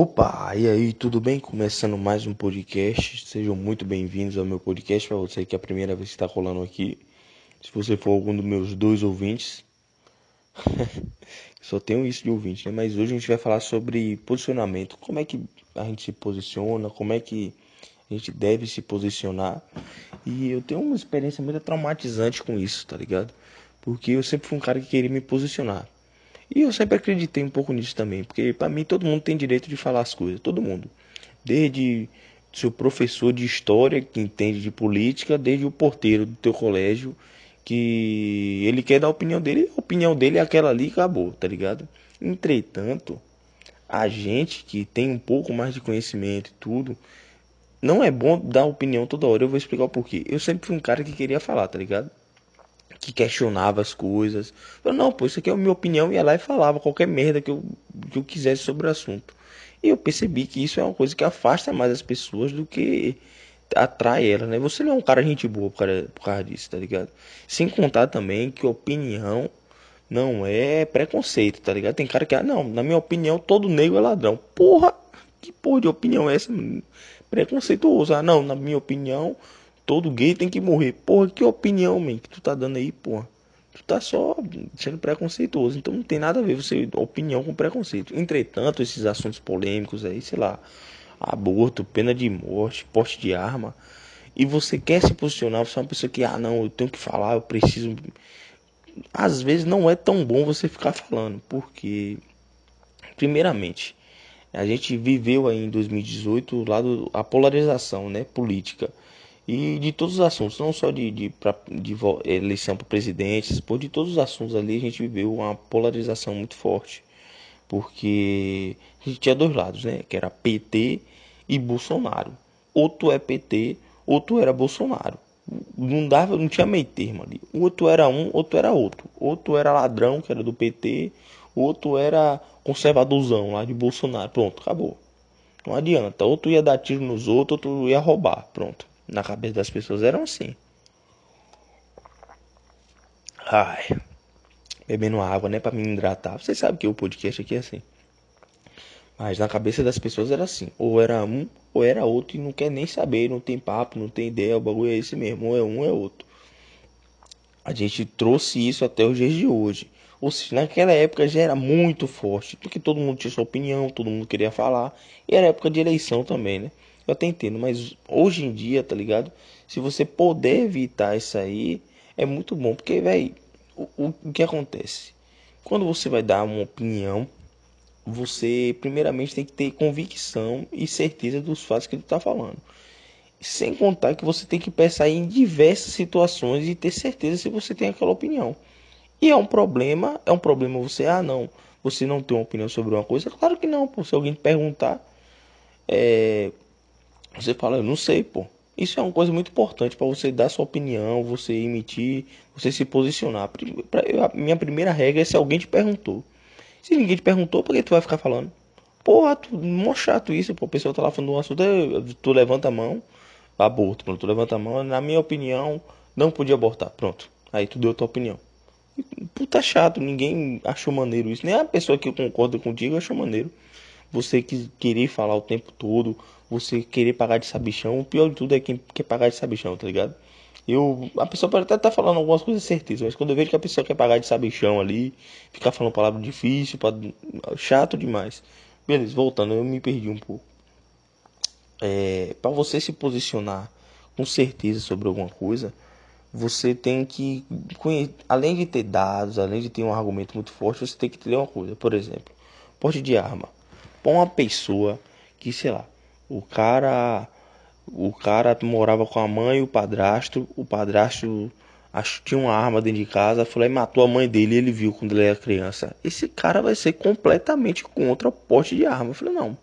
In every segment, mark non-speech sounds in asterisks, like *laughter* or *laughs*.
Opa, e aí, tudo bem? Começando mais um podcast. Sejam muito bem-vindos ao meu podcast. Para você que é a primeira vez que está rolando aqui, se você for algum dos meus dois ouvintes, *laughs* só tenho isso de ouvinte, né? Mas hoje a gente vai falar sobre posicionamento. Como é que a gente se posiciona? Como é que a gente deve se posicionar? E eu tenho uma experiência muito traumatizante com isso, tá ligado? Porque eu sempre fui um cara que queria me posicionar. E eu sempre acreditei um pouco nisso também, porque para mim todo mundo tem direito de falar as coisas, todo mundo. Desde seu professor de história que entende de política, desde o porteiro do teu colégio que ele quer dar a opinião dele, a opinião dele é aquela ali e acabou, tá ligado? Entretanto, a gente que tem um pouco mais de conhecimento e tudo, não é bom dar opinião toda hora. Eu vou explicar o porquê. Eu sempre fui um cara que queria falar, tá ligado? Que questionava as coisas. Eu, não, pô, isso aqui é a minha opinião, ia lá e falava qualquer merda que eu, que eu quisesse sobre o assunto. E eu percebi que isso é uma coisa que afasta mais as pessoas do que atrai elas, né? Você não é um cara gente boa por causa, por causa disso, tá ligado? Sem contar também que opinião não é preconceito, tá ligado? Tem cara que, ah, não, na minha opinião, todo negro é ladrão. Porra, que porra de opinião é essa? Preconceituoso. Ah, não, na minha opinião, todo gay tem que morrer. Porra, que opinião, man, que tu tá dando aí, porra. Tu tá só sendo preconceituoso. Então não tem nada a ver você opinião com preconceito. Entretanto, esses assuntos polêmicos aí, sei lá, aborto, pena de morte, porte de arma, e você quer se posicionar, você é uma pessoa que, ah, não, eu tenho que falar, eu preciso. Às vezes não é tão bom você ficar falando, porque, primeiramente, a gente viveu aí em 2018 lado a polarização, né, política e de todos os assuntos, não só de, de, pra, de eleição para presidente, por de todos os assuntos ali a gente viveu uma polarização muito forte. Porque a gente tinha dois lados, né? Que era PT e Bolsonaro. Outro é PT, outro era Bolsonaro. Não dava, não tinha meio termo ali. Outro era um, outro era outro. Outro era ladrão, que era do PT, outro era conservadorzão lá de Bolsonaro. Pronto, acabou. Não adianta. Outro ia dar tiro nos outros, outro ia roubar. Pronto na cabeça das pessoas eram assim. Ai, bebendo água, né, para me hidratar. Você sabe que o podcast aqui é assim. Mas na cabeça das pessoas era assim, ou era um, ou era outro e não quer nem saber, não tem papo, não tem ideia, o bagulho é esse mesmo, ou é um, ou é outro. A gente trouxe isso até os dias de hoje. Ou seja, naquela época já era muito forte, porque todo mundo tinha sua opinião, todo mundo queria falar, e era época de eleição também, né? Eu até entendo, mas hoje em dia, tá ligado? Se você puder evitar isso aí, é muito bom. Porque, velho, o, o, que acontece? Quando você vai dar uma opinião, você primeiramente tem que ter convicção e certeza dos fatos que tu tá falando. Sem contar que você tem que pensar em diversas situações e ter certeza se você tem aquela opinião. E é um problema, é um problema você, ah não, você não tem uma opinião sobre uma coisa? Claro que não, pô. Se alguém perguntar, é, você fala, eu não sei, pô. Isso é uma coisa muito importante para você dar sua opinião, você emitir, você se posicionar. A minha primeira regra é se alguém te perguntou. Se ninguém te perguntou, por que tu vai ficar falando? Porra, tu, mó chato isso, pô. A pessoa tá lá falando um assunto, tu levanta a mão, aborto, pronto, tu levanta a mão, na minha opinião, não podia abortar, pronto. Aí tu deu a tua opinião. Puta chato, ninguém achou maneiro isso. Nem a pessoa que concorda contigo achou maneiro. Você que querer falar o tempo todo, você querer pagar de sabichão. O pior de tudo é quem quer pagar de sabichão, tá ligado? Eu, a pessoa pode até estar tá falando algumas coisas certezas, mas quando eu vejo que a pessoa quer pagar de sabichão ali, ficar falando palavra difícil, pra, chato demais. Beleza, voltando, eu me perdi um pouco. É, para você se posicionar com certeza sobre alguma coisa, você tem que, além de ter dados, além de ter um argumento muito forte, você tem que ter uma coisa. Por exemplo, porte de arma. Para uma pessoa que, sei lá, o cara o cara morava com a mãe e o padrasto. O padrasto acho, tinha uma arma dentro de casa. Foi lá e matou a mãe dele. ele viu quando ele era criança. Esse cara vai ser completamente contra o porte de arma. Eu falei, não.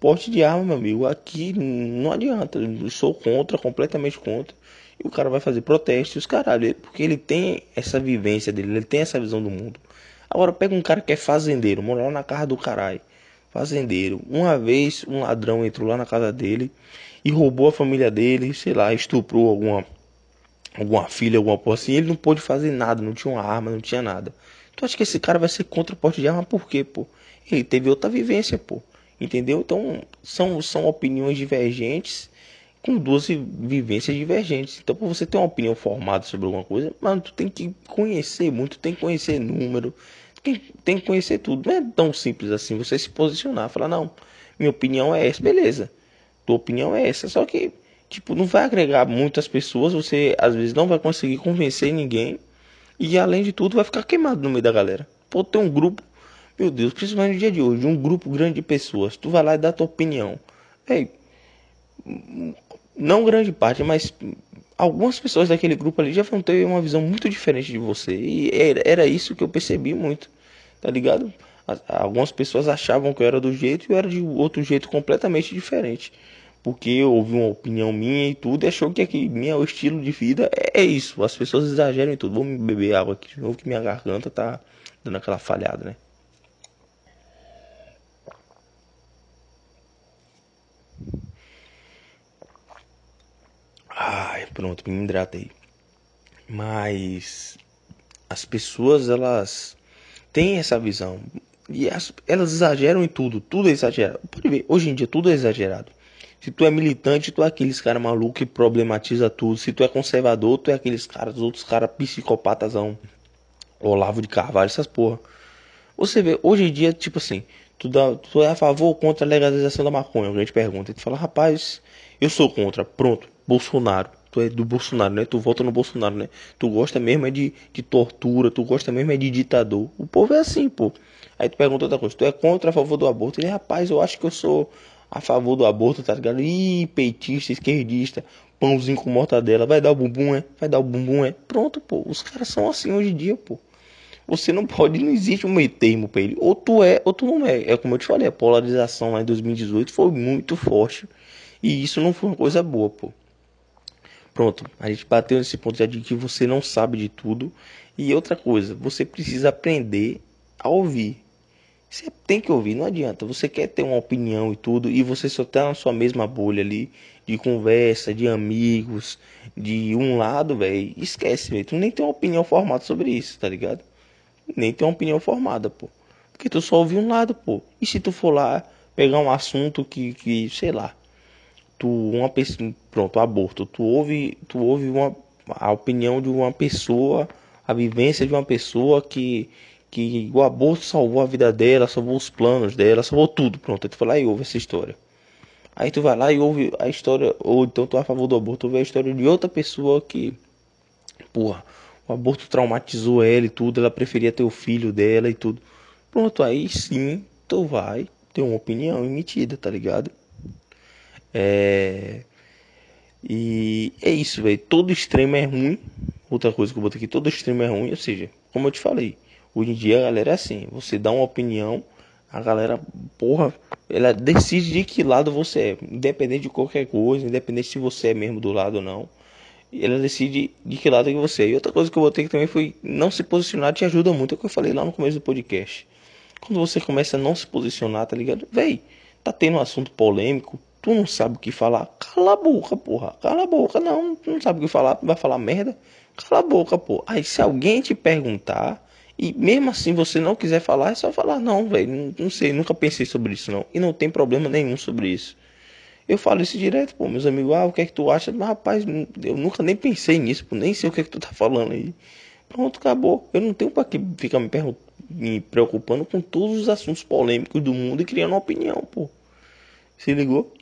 Porte de arma, meu amigo, aqui não adianta. Eu sou contra, completamente contra. E o cara vai fazer protestos, caralho. Porque ele tem essa vivência dele, ele tem essa visão do mundo. Agora pega um cara que é fazendeiro, mora lá na casa do caralho fazendeiro. Uma vez um ladrão entrou lá na casa dele e roubou a família dele, sei lá, estuprou alguma alguma filha, alguma coisa assim. Ele não pôde fazer nada, não tinha uma arma, não tinha nada. Tu acha que esse cara vai ser contra o porte de arma por quê, pô? Ele teve outra vivência, pô. Entendeu? Então, são, são opiniões divergentes com duas vivências divergentes. Então, para você ter uma opinião formada sobre alguma coisa, mano, tu tem que conhecer muito, tem que conhecer número, tem, que conhecer tudo. Não é tão simples assim você se posicionar, falar, não, minha opinião é essa, beleza. Tua opinião é essa, só que tipo, não vai agregar muitas pessoas, você às vezes não vai conseguir convencer ninguém e além de tudo vai ficar queimado no meio da galera. Pô, tem um grupo, meu Deus, principalmente no dia de hoje, um grupo grande de pessoas, tu vai lá e dá tua opinião. Ei, não grande parte, mas algumas pessoas daquele grupo ali já vão ter uma visão muito diferente de você. E era, isso que eu percebi muito, tá ligado? Algumas pessoas achavam que eu era do jeito e eu era de outro jeito completamente diferente. Porque ouviu uma opinião minha e tudo e achou que aqui, meu estilo de vida é, é isso. As pessoas exageram em tudo. Vou me beber água aqui de novo que minha garganta tá dando aquela falhada, né? Ai, pronto, me hidratei. Mas as pessoas, elas têm essa visão. E as, elas exageram em tudo. Tudo é exagerado. Pode ver, hoje em dia tudo é exagerado. Se tu é militante, tu é aqueles cara maluco que problematiza tudo. Se tu é conservador, tu é aqueles caras, outros caras psicopatasão. Olavo de Carvalho, essas porra. Você vê, hoje em dia, tipo assim, tu, dá, tu é a favor ou contra a legalização da maconha? Alguém te pergunta. E tu fala, rapaz, eu sou contra. Pronto. Bolsonaro. Tu é do Bolsonaro, né? Tu vota no Bolsonaro, né? Tu gosta mesmo é de, de tortura, tu gosta mesmo é de ditador. O povo é assim, pô. Aí tu pergunta outra coisa, tu é contra a favor do aborto? Ele, rapaz, eu acho que eu sou a favor do aborto, tá ligado? Ih, peitista, esquerdista, pãozinho com mortadela, vai dar o bumbum, é? Vai dar o bumbum, é? Pronto, pô. Os caras são assim hoje em dia, pô. Você não pode, não existe um meio termo pra ele. Ou tu é, ou tu não é. É como eu te falei, a polarização lá em 2018 foi muito forte. E isso não foi uma coisa boa, pô. Pronto, a gente bateu nesse ponto já de que você não sabe de tudo. E outra coisa, você precisa aprender a ouvir. Você tem que ouvir, não adianta. Você quer ter uma opinião e tudo, e você só tá na sua mesma bolha ali, de conversa, de amigos, de um lado, velho. Esquece, velho. Tu nem tem uma opinião formada sobre isso, tá ligado? Nem tem uma opinião formada, pô. Porque tu só ouve um lado, pô. E se tu for lá pegar um assunto que, que sei lá, tu uma pessoa, pronto, aborto, tu ouve, tu ouve uma a opinião de uma pessoa, a vivência de uma pessoa que que o aborto salvou a vida dela, salvou os planos dela, salvou tudo, pronto, aí tu vai lá e ouve essa história. Aí tu vai lá e ouve a história, ou então tu é a favor do aborto, ouve a história de outra pessoa que, porra, o aborto traumatizou ela e tudo, ela preferia ter o filho dela e tudo. Pronto, aí sim tu vai ter uma opinião emitida, tá ligado? É... E é isso, velho. Todo extremo é ruim. Outra coisa que eu botei aqui, todo extremo é ruim. Ou seja, como eu te falei, hoje em dia a galera é assim. Você dá uma opinião, a galera, porra, ela decide de que lado você é. Independente de qualquer coisa, independente se você é mesmo do lado ou não. Ela decide de que lado que você é. E outra coisa que eu botei aqui também foi não se posicionar te ajuda muito. É o que eu falei lá no começo do podcast. Quando você começa a não se posicionar, tá ligado? Véi, tá tendo um assunto polêmico, Tu não sabe o que falar? Cala a boca, porra. Cala a boca. Não, tu não sabe o que falar, vai falar merda? Cala a boca, porra. Aí se alguém te perguntar e mesmo assim você não quiser falar, é só falar não, velho. Não, sei, nunca pensei sobre isso não. E não tem problema nenhum sobre isso. Eu falo isso direto, pô, meus amigos, ah, o que é que tu acha? Mas rapaz, eu nunca nem pensei nisso, pô, nem sei o que é que tu tá falando aí. Pronto, acabou. Eu não tenho para que ficar me, me preocupando com todos os assuntos polêmicos do mundo e criando uma opinião, pô. Se ligou?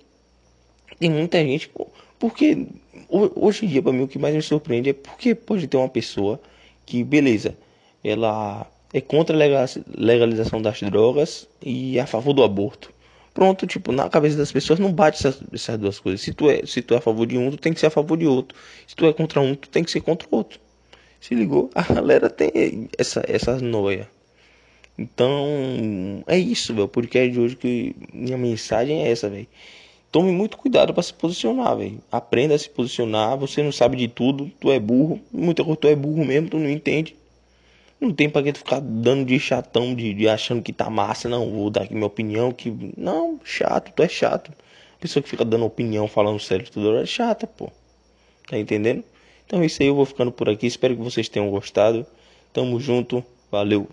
Tem muita gente, porque hoje em dia para mim o que mais me surpreende é porque pode ter uma pessoa que, beleza, ela é contra a legalização das drogas e é a favor do aborto. Pronto, tipo, na cabeça das pessoas não bate essas, essas duas coisas. Se tu, é, se tu é a favor de um, tu tem que ser a favor de outro. Se tu é contra um, tu tem que ser contra o outro. Se ligou? *laughs* A galera tem essa, essa noia. Então, é isso, velho. Porque é de hoje que minha mensagem é essa, velho tome muito cuidado para se posicionar, velho. Aprenda a se posicionar. Você não sabe de tudo, tu é burro. Muita coisa tu é burro mesmo, tu não entende. Não tem pra que tu ficar dando de chatão, de, de, achando que tá massa, não. Vou dar aqui minha opinião. que Não, chato, tu é chato. Pessoa que fica dando opinião, falando sério tudo é chata, pô. Tá entendendo? Então é isso aí, eu vou ficando por aqui. Espero que vocês tenham gostado. Tamo junto. Valeu.